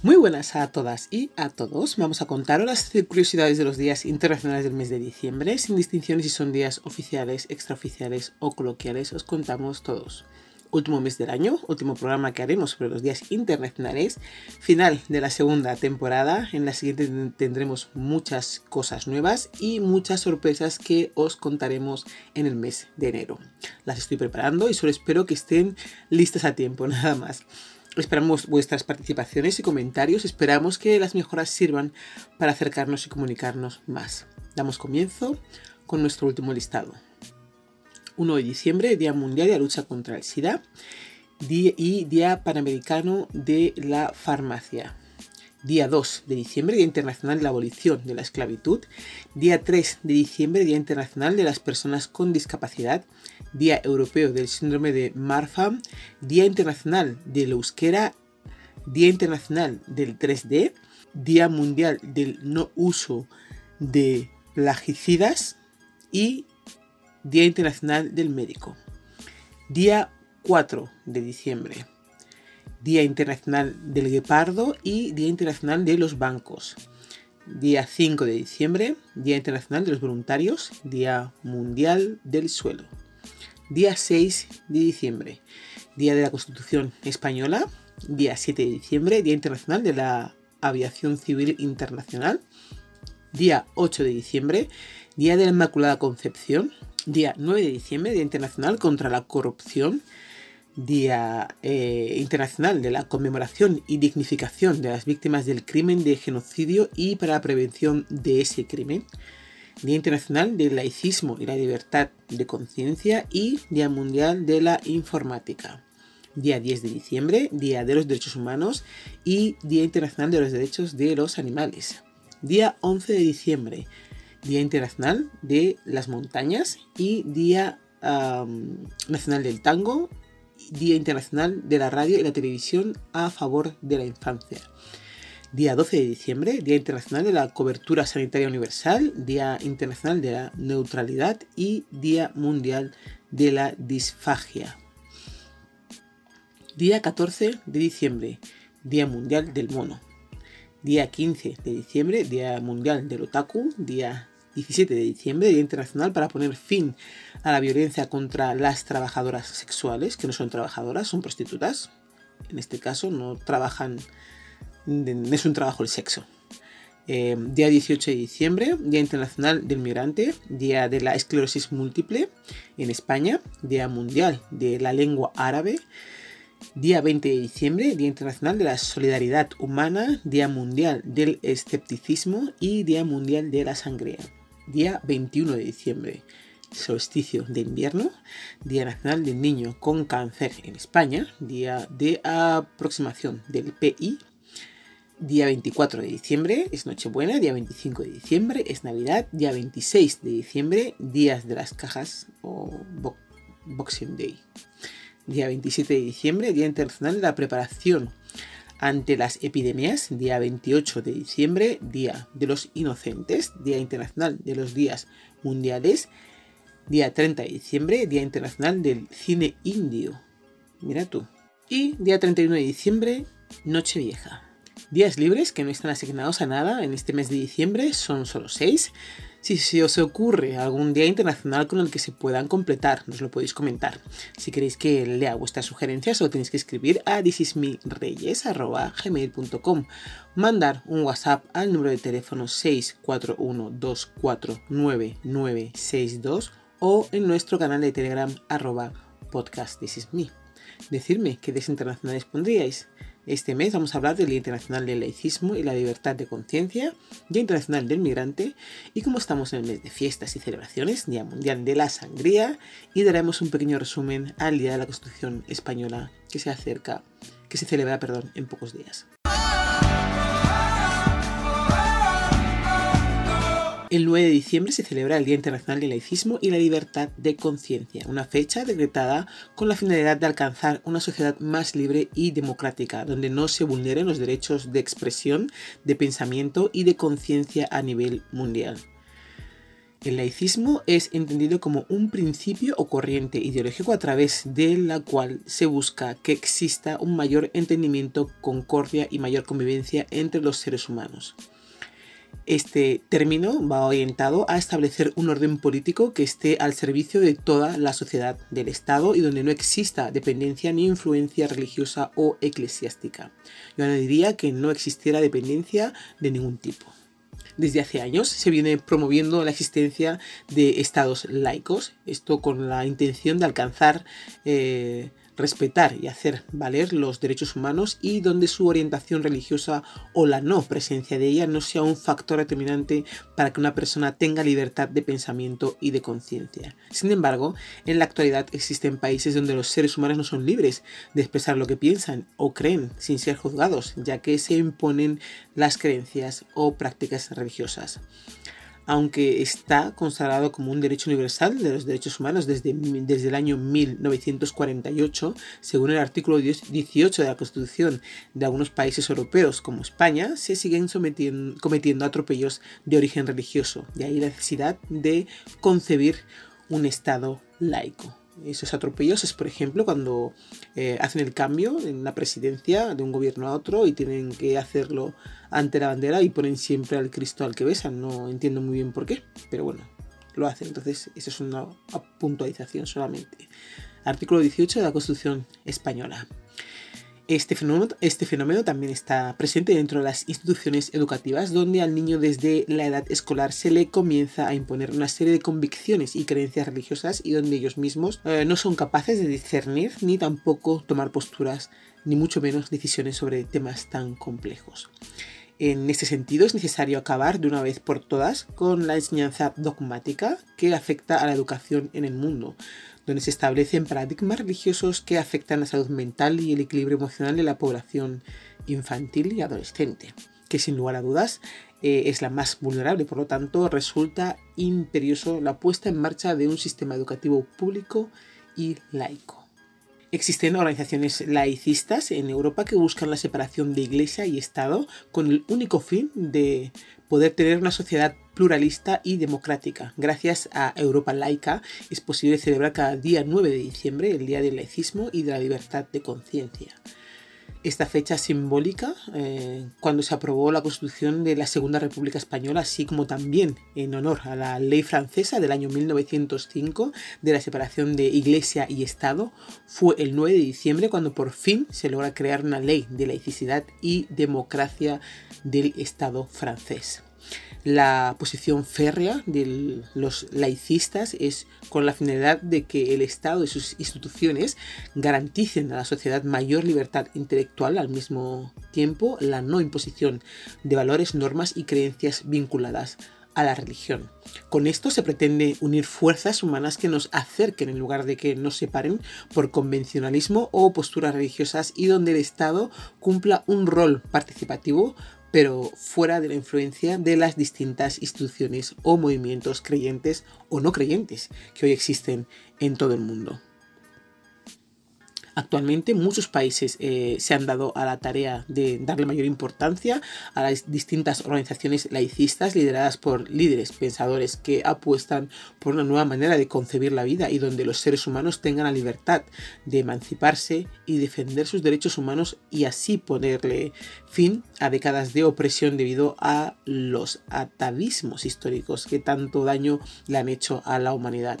Muy buenas a todas y a todos. Vamos a contaros las curiosidades de los días internacionales del mes de diciembre, sin distinciones si son días oficiales, extraoficiales o coloquiales. Os contamos todos. Último mes del año, último programa que haremos sobre los días internacionales, final de la segunda temporada. En la siguiente tendremos muchas cosas nuevas y muchas sorpresas que os contaremos en el mes de enero. Las estoy preparando y solo espero que estén listas a tiempo, nada más. Esperamos vuestras participaciones y comentarios. Esperamos que las mejoras sirvan para acercarnos y comunicarnos más. Damos comienzo con nuestro último listado. 1 de diciembre, Día Mundial de la Lucha contra el SIDA y Día Panamericano de la Farmacia. Día 2 de diciembre, Día Internacional de la Abolición de la Esclavitud. Día 3 de diciembre, Día Internacional de las Personas con Discapacidad. Día Europeo del Síndrome de Marfan, Día Internacional del Euskera, Día Internacional del 3D, Día Mundial del No Uso de Plagicidas y Día Internacional del Médico. Día 4 de diciembre, Día Internacional del Guepardo y Día Internacional de los Bancos. Día 5 de diciembre, Día Internacional de los Voluntarios, Día Mundial del Suelo. Día 6 de diciembre, Día de la Constitución Española. Día 7 de diciembre, Día Internacional de la Aviación Civil Internacional. Día 8 de diciembre, Día de la Inmaculada Concepción. Día 9 de diciembre, Día Internacional contra la Corrupción. Día eh, Internacional de la Conmemoración y Dignificación de las Víctimas del Crimen de Genocidio y para la Prevención de ese Crimen. Día Internacional del Laicismo y la Libertad de Conciencia y Día Mundial de la Informática. Día 10 de diciembre, Día de los Derechos Humanos y Día Internacional de los Derechos de los Animales. Día 11 de diciembre, Día Internacional de las Montañas y Día Nacional del Tango, Día Internacional de la Radio y la Televisión a favor de la infancia. Día 12 de diciembre, Día Internacional de la Cobertura Sanitaria Universal, Día Internacional de la Neutralidad y Día Mundial de la Disfagia. Día 14 de diciembre, Día Mundial del Mono. Día 15 de diciembre, Día Mundial del Otaku. Día 17 de diciembre, Día Internacional para poner fin a la violencia contra las trabajadoras sexuales, que no son trabajadoras, son prostitutas. En este caso no trabajan es un trabajo el sexo. Eh, día 18 de diciembre, Día Internacional del Migrante, Día de la Esclerosis Múltiple en España, Día Mundial de la Lengua Árabe, Día 20 de diciembre, Día Internacional de la Solidaridad Humana, Día Mundial del Escepticismo y Día Mundial de la Sangría. Día 21 de diciembre, solsticio de invierno, Día Nacional del Niño con Cáncer en España, Día de aproximación del PI Día 24 de diciembre es Nochebuena, día 25 de diciembre es Navidad, día 26 de diciembre, días de las cajas o Boxing Day. Día 27 de diciembre, Día Internacional de la Preparación ante las Epidemias, día 28 de diciembre, Día de los Inocentes, Día Internacional de los Días Mundiales, día 30 de diciembre, Día Internacional del Cine Indio. Mira tú. Y día 31 de diciembre, Nochevieja. Días libres que no están asignados a nada en este mes de diciembre son solo 6. Si se os ocurre algún día internacional con el que se puedan completar, nos lo podéis comentar. Si queréis que lea vuestras sugerencias, solo tenéis que escribir a thisismireyes.gmail.com Mandar un WhatsApp al número de teléfono 641249962 o en nuestro canal de Telegram arroba podcast Decirme qué días internacionales pondríais. Este mes vamos a hablar del Día Internacional del Laicismo y la Libertad de Conciencia, Día Internacional del Migrante y como estamos en el mes de fiestas y celebraciones, Día Mundial de la Sangría y daremos un pequeño resumen al Día de la Constitución Española que se acerca, que se celebra, perdón, en pocos días. El 9 de diciembre se celebra el Día Internacional del Laicismo y la Libertad de Conciencia, una fecha decretada con la finalidad de alcanzar una sociedad más libre y democrática, donde no se vulneren los derechos de expresión, de pensamiento y de conciencia a nivel mundial. El laicismo es entendido como un principio o corriente ideológico a través de la cual se busca que exista un mayor entendimiento, concordia y mayor convivencia entre los seres humanos. Este término va orientado a establecer un orden político que esté al servicio de toda la sociedad del Estado y donde no exista dependencia ni influencia religiosa o eclesiástica. Yo añadiría que no existiera dependencia de ningún tipo desde hace años se viene promoviendo la existencia de estados laicos, esto con la intención de alcanzar eh, respetar y hacer valer los derechos humanos y donde su orientación religiosa o la no presencia de ella no sea un factor determinante para que una persona tenga libertad de pensamiento y de conciencia. Sin embargo, en la actualidad existen países donde los seres humanos no son libres de expresar lo que piensan o creen sin ser juzgados, ya que se imponen las creencias o prácticas religiosas aunque está consagrado como un derecho universal de los derechos humanos desde, desde el año 1948, según el artículo 18 de la Constitución de algunos países europeos como España, se siguen cometiendo atropellos de origen religioso. De ahí la necesidad de concebir un Estado laico esos atropellos es, por ejemplo, cuando eh, hacen el cambio en la presidencia de un gobierno a otro y tienen que hacerlo ante la bandera y ponen siempre al Cristo al que besan. No entiendo muy bien por qué, pero bueno, lo hacen. Entonces, eso es una puntualización solamente. Artículo 18 de la Constitución Española. Este fenómeno, este fenómeno, también está presente dentro de las instituciones educativas, donde al niño desde la edad escolar se le comienza a imponer una serie de convicciones y creencias religiosas y donde ellos mismos eh, no son capaces de discernir ni tampoco tomar posturas, ni mucho menos decisiones sobre temas tan complejos. En este sentido, es necesario acabar de una vez por todas con la enseñanza dogmática que afecta a la educación en el mundo, donde se establecen paradigmas religiosos que afectan la salud mental y el equilibrio emocional de la población infantil y adolescente, que sin lugar a dudas eh, es la más vulnerable, por lo tanto resulta imperioso la puesta en marcha de un sistema educativo público y laico. Existen organizaciones laicistas en Europa que buscan la separación de Iglesia y Estado con el único fin de poder tener una sociedad pluralista y democrática. Gracias a Europa Laica es posible celebrar cada día 9 de diciembre el Día del Laicismo y de la Libertad de Conciencia esta fecha simbólica eh, cuando se aprobó la Constitución de la Segunda República Española, así como también en honor a la ley francesa del año 1905 de la separación de Iglesia y Estado, fue el 9 de diciembre cuando por fin se logra crear una ley de laicidad y democracia del Estado francés. La posición férrea de los laicistas es con la finalidad de que el Estado y sus instituciones garanticen a la sociedad mayor libertad intelectual al mismo tiempo la no imposición de valores, normas y creencias vinculadas a la religión. Con esto se pretende unir fuerzas humanas que nos acerquen en lugar de que nos separen por convencionalismo o posturas religiosas y donde el Estado cumpla un rol participativo pero fuera de la influencia de las distintas instituciones o movimientos creyentes o no creyentes que hoy existen en todo el mundo. Actualmente muchos países eh, se han dado a la tarea de darle mayor importancia a las distintas organizaciones laicistas lideradas por líderes pensadores que apuestan por una nueva manera de concebir la vida y donde los seres humanos tengan la libertad de emanciparse y defender sus derechos humanos y así ponerle fin a décadas de opresión debido a los atavismos históricos que tanto daño le han hecho a la humanidad.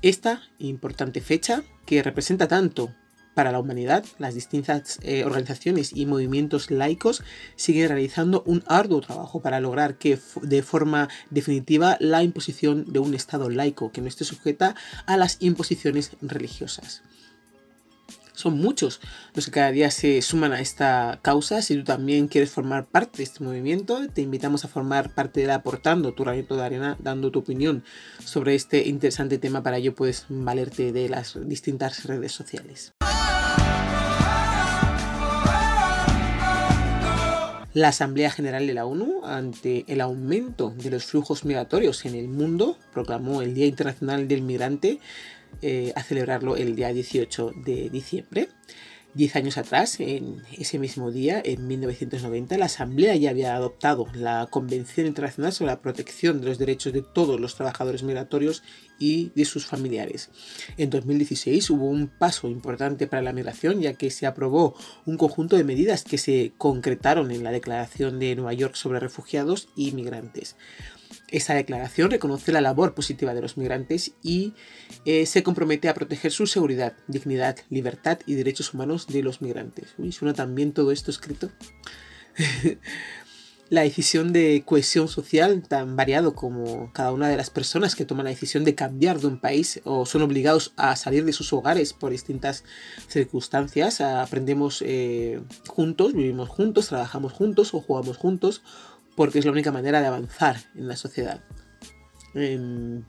Esta importante fecha, que representa tanto para la humanidad, las distintas eh, organizaciones y movimientos laicos siguen realizando un arduo trabajo para lograr que de forma definitiva la imposición de un Estado laico que no esté sujeta a las imposiciones religiosas son muchos los que cada día se suman a esta causa. Si tú también quieres formar parte de este movimiento, te invitamos a formar parte de él aportando tu granito de arena, dando tu opinión sobre este interesante tema. Para ello puedes valerte de las distintas redes sociales. La Asamblea General de la ONU, ante el aumento de los flujos migratorios en el mundo, proclamó el Día Internacional del Migrante eh, a celebrarlo el día 18 de diciembre. Diez años atrás, en ese mismo día, en 1990, la Asamblea ya había adoptado la Convención Internacional sobre la Protección de los Derechos de todos los trabajadores migratorios y de sus familiares. En 2016 hubo un paso importante para la migración, ya que se aprobó un conjunto de medidas que se concretaron en la Declaración de Nueva York sobre refugiados y migrantes. Esta declaración reconoce la labor positiva de los migrantes y eh, se compromete a proteger su seguridad, dignidad, libertad y derechos humanos de los migrantes. Uy, ¿Suena también todo esto escrito? la decisión de cohesión social, tan variado como cada una de las personas que toman la decisión de cambiar de un país o son obligados a salir de sus hogares por distintas circunstancias, aprendemos eh, juntos, vivimos juntos, trabajamos juntos o jugamos juntos porque es la única manera de avanzar en la sociedad. Em,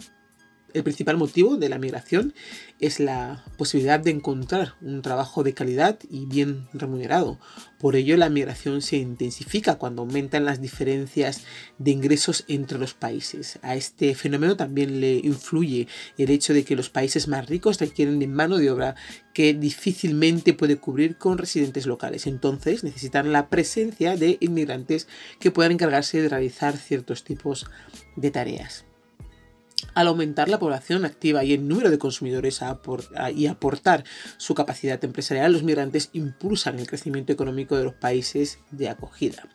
el principal motivo de la migración es la posibilidad de encontrar un trabajo de calidad y bien remunerado. Por ello, la migración se intensifica cuando aumentan las diferencias de ingresos entre los países. A este fenómeno también le influye el hecho de que los países más ricos requieren de mano de obra que difícilmente puede cubrir con residentes locales. Entonces necesitan la presencia de inmigrantes que puedan encargarse de realizar ciertos tipos de tareas al aumentar la población activa y el número de consumidores y aportar su capacidad empresarial, los migrantes impulsan el crecimiento económico de los países de acogida.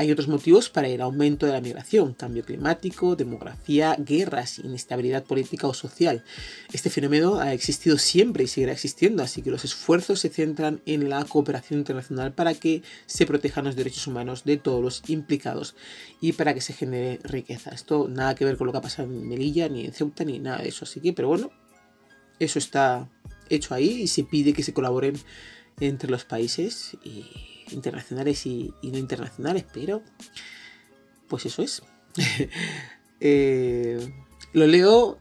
Hay otros motivos para el aumento de la migración, cambio climático, demografía, guerras, inestabilidad política o social. Este fenómeno ha existido siempre y seguirá existiendo, así que los esfuerzos se centran en la cooperación internacional para que se protejan los derechos humanos de todos los implicados y para que se genere riqueza. Esto nada que ver con lo que ha pasado en Melilla, ni en Ceuta, ni nada de eso. Así que, pero bueno, eso está hecho ahí y se pide que se colaboren entre los países y internacionales y, no internacionales, pero pues eso es. Eh, lo leo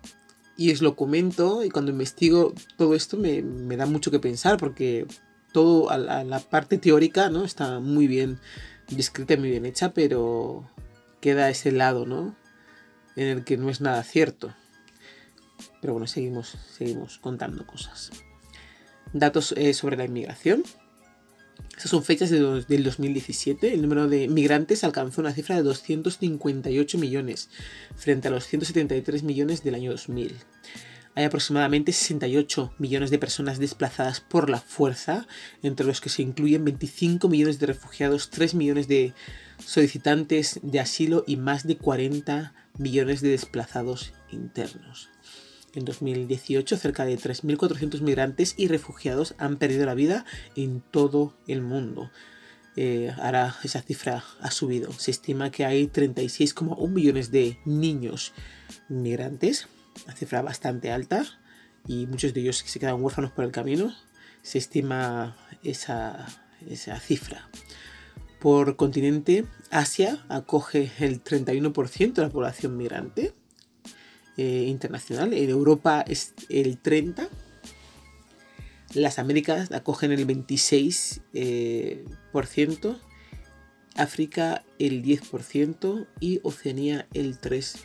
y os lo comento y cuando investigo todo esto me, da mucho que pensar porque todo a la, parte teórica no está muy bien descrita y muy bien hecha, pero queda ese lado, ¿no? En el que no es nada cierto. Pero bueno, seguimos, seguimos contando cosas. Datos eh, sobre la inmigración. Estas son fechas del 2017. El número de migrantes alcanzó una cifra de 258 millones, frente a los 173 millones del año 2000. Hay aproximadamente 68 millones de personas desplazadas por la fuerza, entre los que se incluyen 25 millones de refugiados, 3 millones de solicitantes de asilo y más de 40 millones de desplazados internos. En 2018, cerca de 3.400 migrantes y refugiados han perdido la vida en todo el mundo. Eh, ahora esa cifra ha subido. Se estima que hay 36,1 millones de niños migrantes, una cifra bastante alta, y muchos de ellos se quedan huérfanos por el camino. Se estima esa, esa cifra. Por continente, Asia acoge el 31% de la población migrante, eh, internacional. En Europa es el 30%. Las Américas acogen el 26%. Eh, África el 10% y Oceanía el 3%.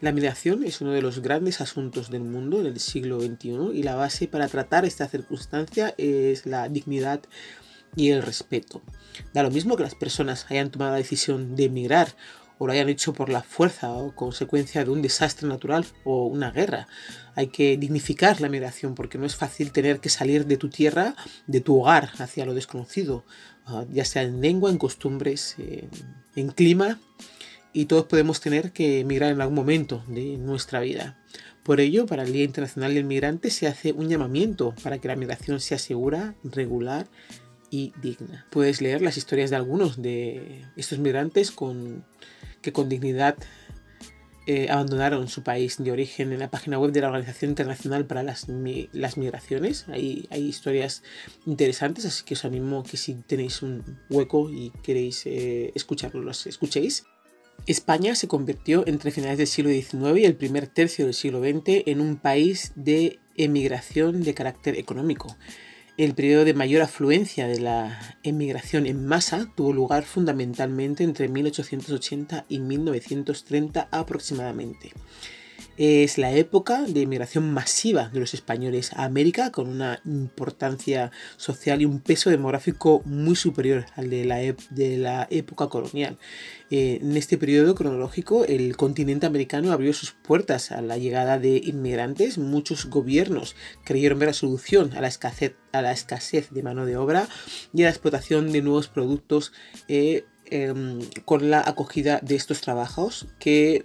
La migración es uno de los grandes asuntos del mundo en el siglo XXI y la base para tratar esta circunstancia es la dignidad y el respeto. Da lo mismo que las personas hayan tomado la decisión de emigrar o lo hayan hecho por la fuerza o consecuencia de un desastre natural o una guerra. Hay que dignificar la migración porque no es fácil tener que salir de tu tierra, de tu hogar, hacia lo desconocido, ah, ya sea en lengua, en costumbres, en clima, y todos podemos tener que emigrar en algún momento de nuestra vida. Por ello, para el Día Internacional del Migrante se hace un llamamiento para que la migración sea segura, regular y digna. Puedes leer las historias de algunos de estos migrantes con que con dignidad eh, abandonaron su país de origen en la página web de la Organización Internacional para las, las Migraciones. Hay, hay historias interesantes, así que os animo que si tenéis un hueco y queréis eh, escucharlos, los escuchéis. España se convirtió entre finales del siglo XIX y el primer tercio del siglo XX en un país de emigración de carácter económico. El periodo de mayor afluencia de la emigración en masa tuvo lugar fundamentalmente entre 1880 y 1930 aproximadamente. Es la época de inmigración masiva de los españoles a América con una importancia social y un peso demográfico muy superior al de la, de la época colonial. Eh, en este periodo cronológico el continente americano abrió sus puertas a la llegada de inmigrantes. Muchos gobiernos creyeron ver la solución a la escasez, a la escasez de mano de obra y a la explotación de nuevos productos. Eh, em, con la acogida de estos trabajos que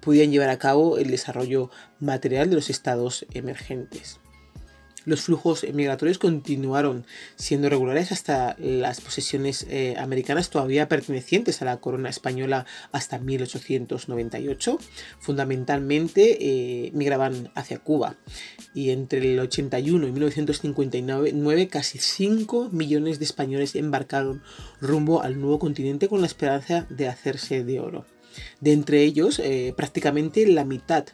podían llevar a cabo el desarrollo material de los estados emergentes. Los flujos migratorios continuaron siendo regulares hasta las posesiones eh, americanas todavía pertenecientes a la corona española hasta 1898. Fundamentalmente eh, migraban hacia Cuba y entre el 81 y 1959 casi 5 millones de españoles embarcaron rumbo al nuevo continente con la esperanza de hacerse de oro. De entre ellos, eh, prácticamente la mitad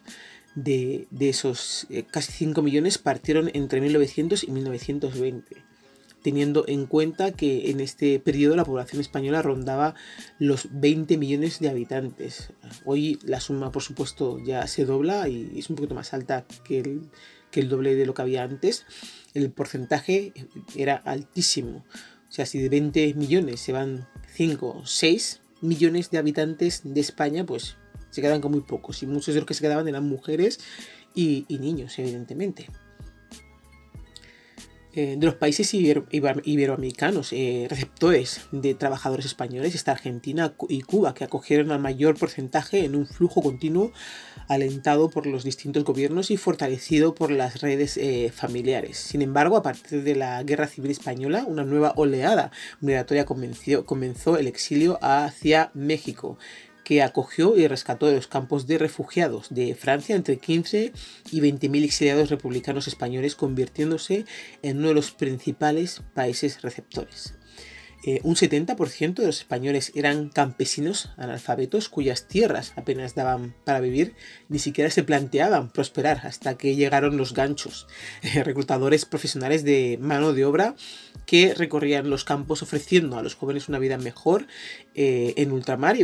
de, esos eh, casi 5 millones partieron entre 1900 y 1920, teniendo en cuenta que en este periodo la población española rondaba los 20 millones de habitantes. Hoy la suma, por supuesto, ya se dobla y es un poquito más alta que el, que el doble de lo que había antes. El porcentaje era altísimo. O sea, si de 20 millones se van 5 o 6, millones de habitantes de España, pues se quedan con muy pocos. Y muchos de los que se quedaban eran mujeres y, niños, evidentemente. Eh, de los países iberoamericanos, eh, receptores de trabajadores españoles, está Argentina y Cuba, que acogieron al mayor porcentaje en un flujo continuo alentado por los distintos gobiernos y fortalecido por las redes eh, familiares. Sin embargo, a partir de la Guerra Civil Española, una nueva oleada migratoria comenzó el exilio hacia México que acogió y rescató de los campos de refugiados de Francia entre 15 y 20.000 exiliados republicanos españoles, convirtiéndose en uno de los principales países receptores. Eh, un 70% de los españoles eran campesinos analfabetos cuyas tierras apenas daban para vivir, ni siquiera se planteaban prosperar hasta que llegaron los ganchos, reclutadores profesionales de mano de obra que recorrían los campos ofreciendo a los jóvenes una vida mejor eh, en ultramar y,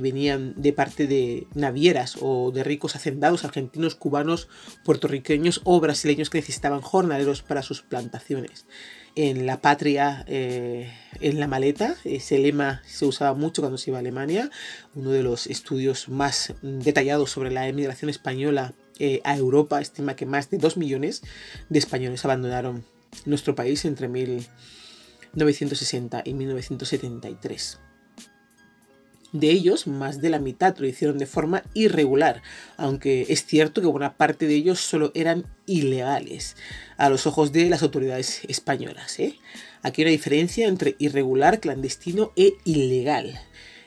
venían de parte de navieras o de ricos hacendados argentinos, cubanos, puertorriqueños o brasileños que necesitaban jornaleros para sus plantaciones en la patria, eh, en la maleta. Ese lema se usaba mucho cuando se iba a Alemania. Uno de los estudios más detallados sobre la emigración española eh, a Europa estima que más de 2 millones de españoles abandonaron nuestro país entre 1960 y 1973. De ellos, más de la mitad lo hicieron de forma irregular, aunque es cierto que buena parte de ellos solo eran ilegales a los ojos de las autoridades españolas. ¿eh? Aquí hay una diferencia entre irregular, clandestino e ilegal,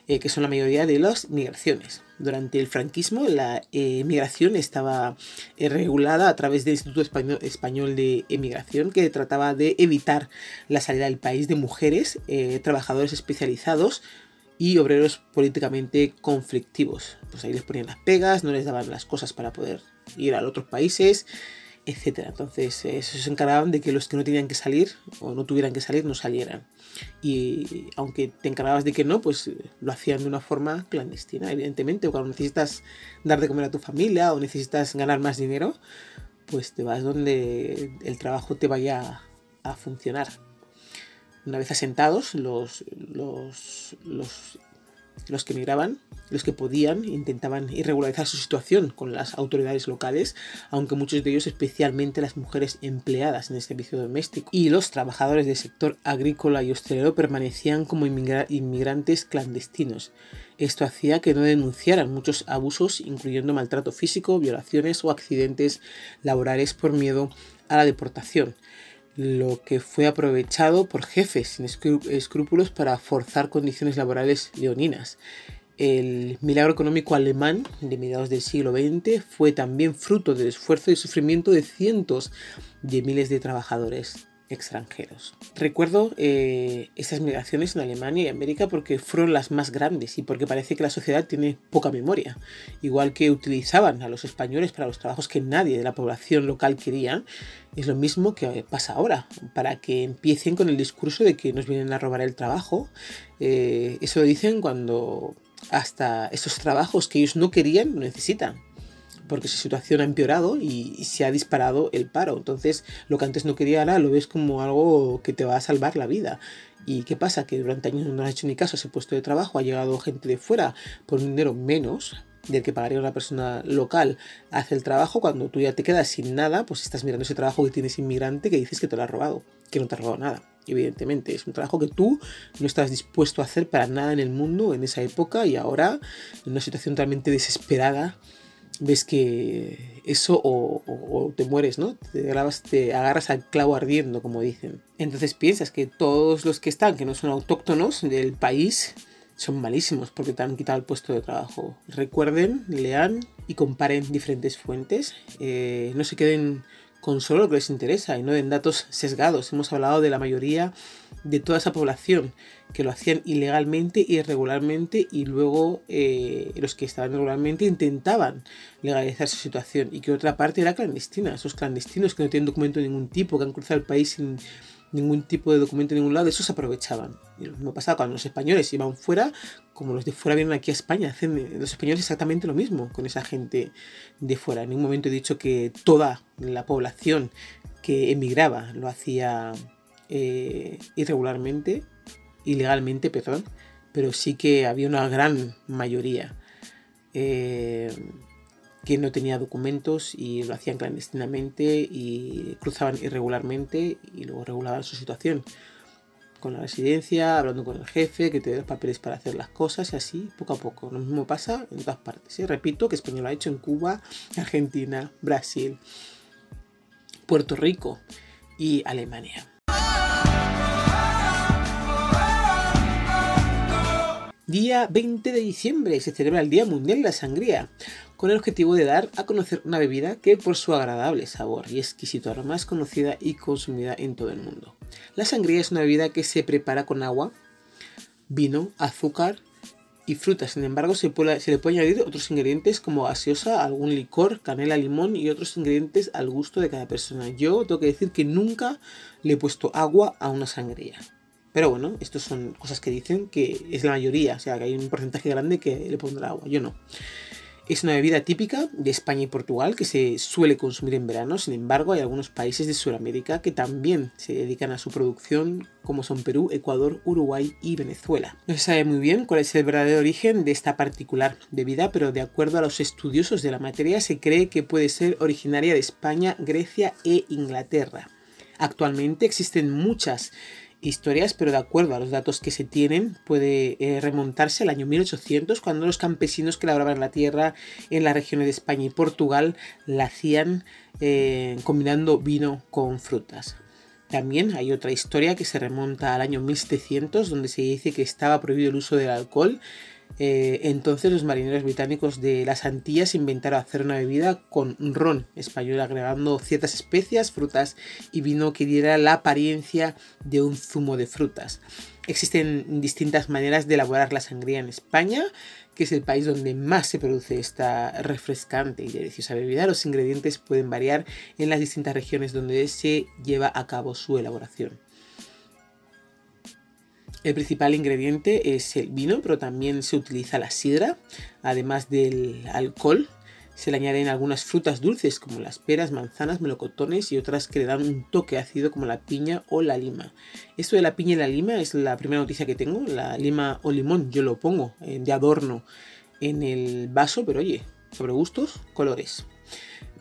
eh, que son la mayoría de las migraciones. Durante el franquismo la eh, migración estaba regulada a través del Instituto Español, Español, de Emigración, que trataba de evitar la salida del país de mujeres, trabajadores especializados, y obreros políticamente conflictivos. Pues ahí les ponían las pegas, no les daban las cosas para poder ir a otros países, etc. Entonces, eh, se encargaban de que los que no tenían que salir o no tuvieran que salir no salieran. Y aunque te encargabas de que no, pues eh, lo hacían de una forma clandestina, evidentemente. O cuando necesitas dar de comer a tu familia o necesitas ganar más dinero, pues te vas donde el trabajo te vaya a funcionar. Una vez asentados, los, los, los, que emigraban, los que podían, intentaban irregularizar su situación con las autoridades locales, aunque muchos de ellos, especialmente las mujeres empleadas en el servicio doméstico y los trabajadores del sector agrícola y hostelero, permanecían como inmigrantes clandestinos. Esto hacía que no denunciaran muchos abusos, incluyendo maltrato físico, violaciones o accidentes laborales por miedo a la deportación lo que fue aprovechado por jefes sin escrúpulos para forzar condiciones laborales leoninas. El milagro económico alemán de mediados del siglo XX fue también fruto del esfuerzo y sufrimiento de cientos de miles de trabajadores extranjeros. Recuerdo eh, estas migraciones en Alemania y América porque fueron las más grandes y porque parece que la sociedad tiene poca memoria. Igual que utilizaban a los españoles para los trabajos que nadie de la población local quería, es lo mismo que pasa ahora, para que empiecen con el discurso de que nos vienen a robar el trabajo. Eh, eso lo dicen cuando hasta esos trabajos que ellos no querían lo necesitan porque su situación ha empeorado y, se ha disparado el paro. Entonces, lo que antes no quería ahora lo ves como algo que te va a salvar la vida. ¿Y qué pasa? Que durante años no has hecho ni caso a ese puesto de trabajo, ha llegado gente de fuera por un dinero menos del que pagaría una persona local, hace el trabajo, cuando tú ya te quedas sin nada, pues estás mirando ese trabajo que tienes inmigrante que dices que te lo ha robado, que no te ha robado nada. Evidentemente, es un trabajo que tú no estás dispuesto a hacer para nada en el mundo en esa época y ahora, en una situación totalmente desesperada, ves que eso o, te mueres, ¿no? Te, grabas, te agarras al clavo ardiendo, como dicen. Entonces piensas que todos los que están, que no son autóctonos del país, son malísimos porque te han quitado el puesto de trabajo. Recuerden, lean y comparen diferentes fuentes. Eh, no se queden con solo lo que les interesa y no den datos sesgados. Hemos hablado de la mayoría de toda esa población que lo hacían ilegalmente, irregularmente y luego eh, los que estaban regularmente intentaban legalizar su situación y que otra parte era clandestina, esos clandestinos que no tienen documento de ningún tipo, que han cruzado el país sin ningún tipo de documento en ningún lado, eso se aprovechaban. Y lo mismo pasaba cuando los españoles iban fuera, como los de fuera vienen aquí a España, hacen los españoles exactamente lo mismo con esa gente de fuera. En ningún momento he dicho que toda la población que emigraba lo hacía eh, irregularmente, ilegalmente, perdón, pero sí que había una gran mayoría. Eh, que no tenía documentos y lo hacían clandestinamente y cruzaban irregularmente y luego regulaban su situación con la residencia, hablando con el jefe, que te dé los papeles para hacer las cosas y así, poco a poco. Lo mismo pasa en todas partes. ¿eh? Repito que España lo ha hecho en Cuba, Argentina, Brasil, Puerto Rico y Alemania. Día 20 de diciembre se celebra el Día Mundial de la Sangría, con el objetivo de dar a conocer una bebida que por su agradable sabor y exquisito aroma es conocida y consumida en todo el mundo. La sangría es una bebida que se prepara con agua, vino, azúcar y frutas. Sin embargo, se, se le puede añadir otros ingredientes como gaseosa, algún licor, canela, limón y otros ingredientes al gusto de cada persona. Yo tengo que decir que nunca le he puesto agua a una sangría. Pero bueno, estas son cosas que dicen que es la mayoría, o sea, que hay un porcentaje grande que le pondrá agua, yo no. Es una bebida típica de España y Portugal que se suele consumir en verano, sin embargo hay algunos países de Sudamérica que también se dedican a su producción, como son Perú, Ecuador, Uruguay y Venezuela. No se sabe muy bien cuál es el verdadero origen de esta particular bebida, pero de acuerdo a los estudiosos de la materia se cree que puede ser originaria de España, Grecia e Inglaterra. Actualmente existen muchas historias, pero de acuerdo a los datos que se tienen, puede eh, remontarse al año 1800, cuando los campesinos que labraban la tierra en las regiones de España y Portugal la hacían eh, combinando vino con frutas. También hay otra historia que se remonta al año 1700, donde se dice que estaba prohibido el uso del alcohol eh, entonces los marineros británicos de las Antillas inventaron hacer una bebida con ron español agregando ciertas especias, frutas y vino que diera la apariencia de un zumo de frutas. Existen distintas maneras de elaborar la sangría en España, que es el país donde más se produce esta refrescante y deliciosa bebida. Los ingredientes pueden variar en las distintas regiones donde se lleva a cabo su elaboración. El principal ingrediente es el vino, pero también se utiliza la sidra, además del alcohol. Se le añaden algunas frutas dulces como las peras, manzanas, melocotones y otras que le dan un toque ácido como la piña o la lima. Esto de la piña y la lima es la primera noticia que tengo. La lima o limón yo lo pongo eh, de adorno en el vaso, pero oye, sobre gustos, colores.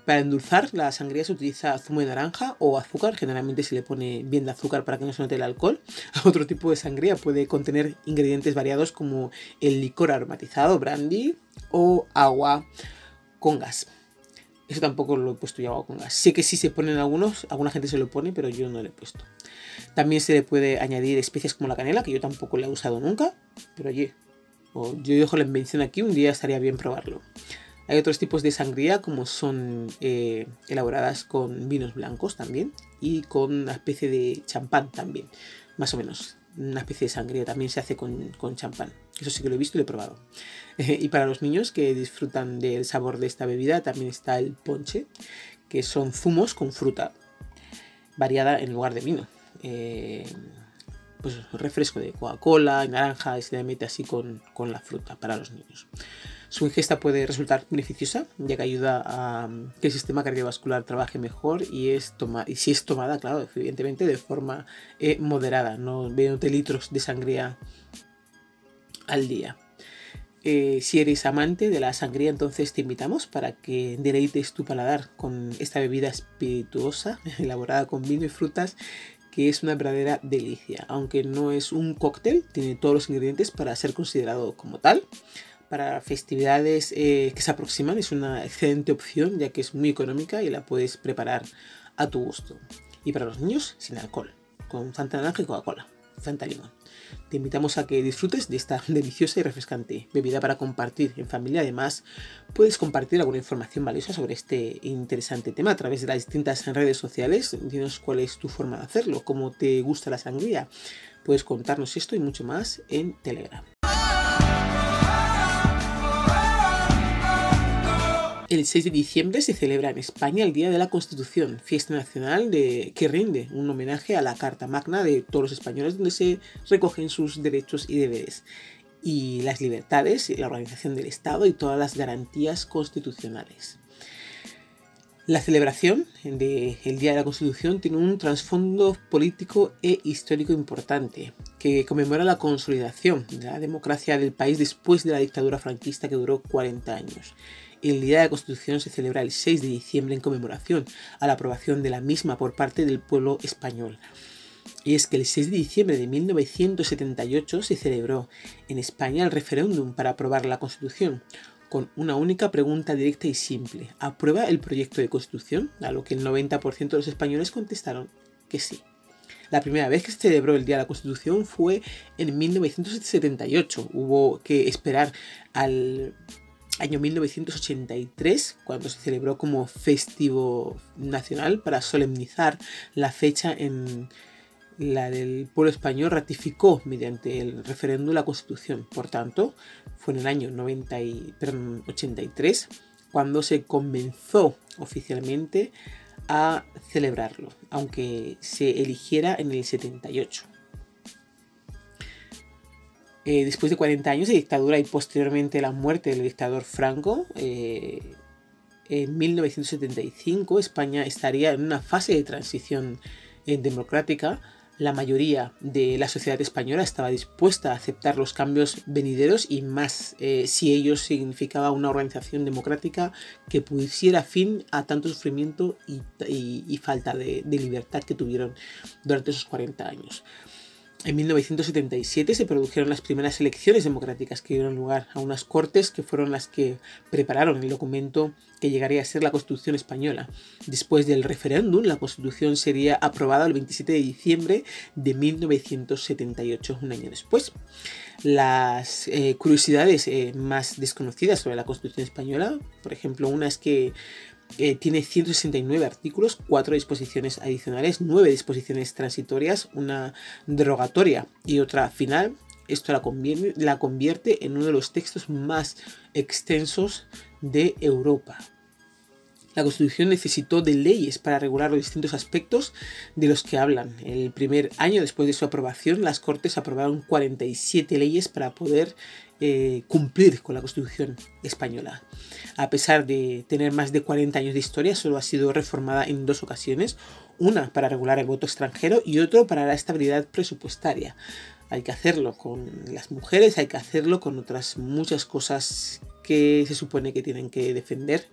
Para endulzar, la sangría se utiliza zumo de naranja o azúcar. Generalmente se le pone bien de azúcar para que no se note el alcohol. Otro tipo de sangría puede contener ingredientes variados como el licor aromatizado, brandy o agua con gas. Eso tampoco lo he puesto yo agua con gas. Sé que sí se ponen algunos, alguna gente se lo pone, pero yo no lo he puesto. También se le puede añadir especias como la canela, que yo tampoco la he usado nunca, pero oye, yo dejo la invención aquí, un día estaría bien probarlo. Hay otros tipos de sangría como son eh, elaboradas con vinos blancos también y con una especie de champán también, más o menos. Una especie de sangría también se hace con, champán. Eso sí que lo he visto y lo he probado. y para los niños que disfrutan del sabor de esta bebida también está el ponche, que son zumos con fruta variada en lugar de vino. Eh, pues refresco de Coca-Cola, naranja, y se le mete así con, con la fruta para los niños. Su ingesta puede resultar beneficiosa, ya que ayuda a que el sistema cardiovascular trabaje mejor y, es toma si es tomada, claro, evidentemente de forma eh, moderada, no 20 litros de sangría al día. Eh, si eres amante de la sangría, entonces te invitamos para que deleites tu paladar con esta bebida espirituosa elaborada con vino y frutas que es una verdadera delicia. Aunque no es un cóctel, tiene todos los ingredientes para ser considerado como tal para festividades eh, que se aproximan es una excelente opción ya que es muy económica y la puedes preparar a tu gusto. Y para los niños, sin alcohol, con Fanta Naranja y Coca-Cola, Fanta Limón. Te invitamos a que disfrutes de esta deliciosa y refrescante bebida para compartir en familia. Además, puedes compartir alguna información valiosa sobre este interesante tema a través de las distintas redes sociales. Dinos cuál es tu forma de hacerlo, cómo te gusta la sangría. Puedes contarnos esto y mucho más en Telegram. El 6 de diciembre se celebra en España el Día de la Constitución, fiesta nacional que rinde un homenaje a la Carta Magna de todos los españoles donde se recogen sus derechos y deberes y las libertades, la organización del Estado y todas las garantías constitucionales. La celebración del Día de la Constitución tiene un trasfondo político e histórico importante, que conmemora la consolidación de la democracia del país después de la dictadura franquista que duró 40 años el Día de la Constitución se celebra el 6 de diciembre en conmemoración a la aprobación de la misma por parte del pueblo español. Y es que el 6 de diciembre de 1978 se celebró en España el referéndum para aprobar la Constitución, con una única pregunta directa y simple. ¿Aprueba el proyecto de Constitución? A lo que el 90% de los españoles contestaron que sí. La primera vez que se celebró el Día de la Constitución fue en 1978. Hubo que esperar al año 1983, cuando se celebró como festivo nacional para solemnizar la fecha en la del pueblo español ratificó mediante el referéndum la Constitución. Por tanto, fue en el año 83 cuando se comenzó oficialmente a celebrarlo, aunque se eligiera en el 78. Eh, después de 40 años de dictadura y posteriormente la muerte del dictador Franco, eh, en 1975 España estaría en una fase de transición eh, democrática. La mayoría de la sociedad española estaba dispuesta a aceptar los cambios venideros y más si ello significaba una organización democrática que pusiera fin a tanto sufrimiento y, falta de, de libertad que tuvieron durante esos 40 años. En 1977 se produjeron las primeras elecciones democráticas que dieron lugar a unas cortes que fueron las que prepararon el documento que llegaría a ser la Constitución española. Después del referéndum, la Constitución sería aprobada el 27 de diciembre de 1978, un año después. Las eh, curiosidades eh, más desconocidas sobre la Constitución española, por ejemplo, una es que tiene 169 artículos, 4 disposiciones adicionales, 9 disposiciones transitorias, una derogatoria y otra final. Esto la convierte en uno de los textos más extensos de Europa. La Constitución necesitó de leyes para regular los distintos aspectos de los que hablan. El primer año después de su aprobación, las Cortes aprobaron 47 leyes para poder eh, cumplir con la Constitución española. A pesar de tener más de 40 años de historia, solo ha sido reformada en dos ocasiones, una para regular el voto extranjero y otro para la estabilidad presupuestaria. Hay que hacerlo con las mujeres, hay que hacerlo con otras muchas cosas que se supone que tienen que defender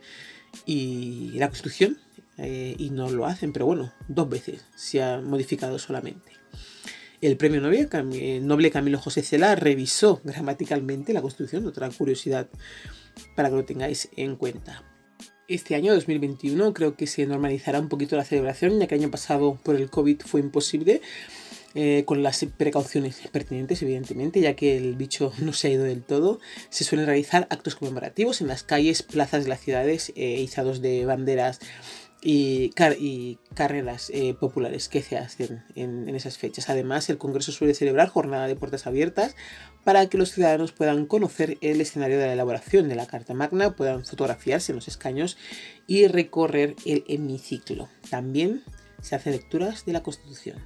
y la Constitución eh, y no lo hacen, pero bueno, dos veces se ha modificado solamente. El premio Nobel, Noble Camilo José Cela revisó gramaticalmente la Constitución, otra curiosidad para que lo tengáis en cuenta. Este año 2021 creo que se normalizará un poquito la celebración, ya que el año pasado por el COVID fue imposible, eh, con las precauciones pertinentes, evidentemente, ya que el bicho no se ha ido del todo. Se suelen realizar actos conmemorativos en las calles, plazas de las ciudades, eh, izados de banderas y, carreras eh, populares que se hacen en, esas fechas. Además, el Congreso suele celebrar jornada de puertas abiertas para que los ciudadanos puedan conocer el escenario de la elaboración de la Carta Magna, puedan fotografiarse en los escaños y recorrer el hemiciclo. También se hacen lecturas de la Constitución.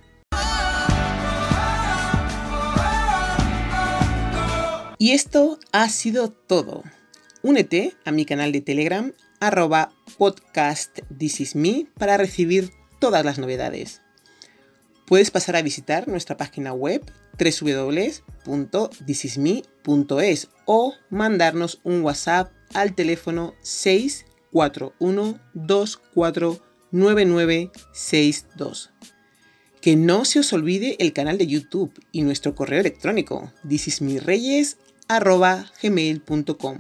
Y esto ha sido todo. Únete a mi canal de Telegram arroba podcast para recibir todas las novedades. Puedes pasar a visitar nuestra página web www.thisisme.es o mandarnos un WhatsApp al teléfono 641249962. Que no se os olvide el canal de YouTube y nuestro correo electrónico thisismireyes.gmail.com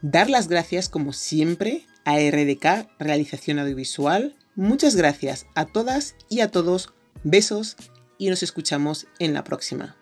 Dar las gracias como siempre a RDK Realización Audiovisual. Muchas gracias a todas y a todos. Besos y nos escuchamos en la próxima.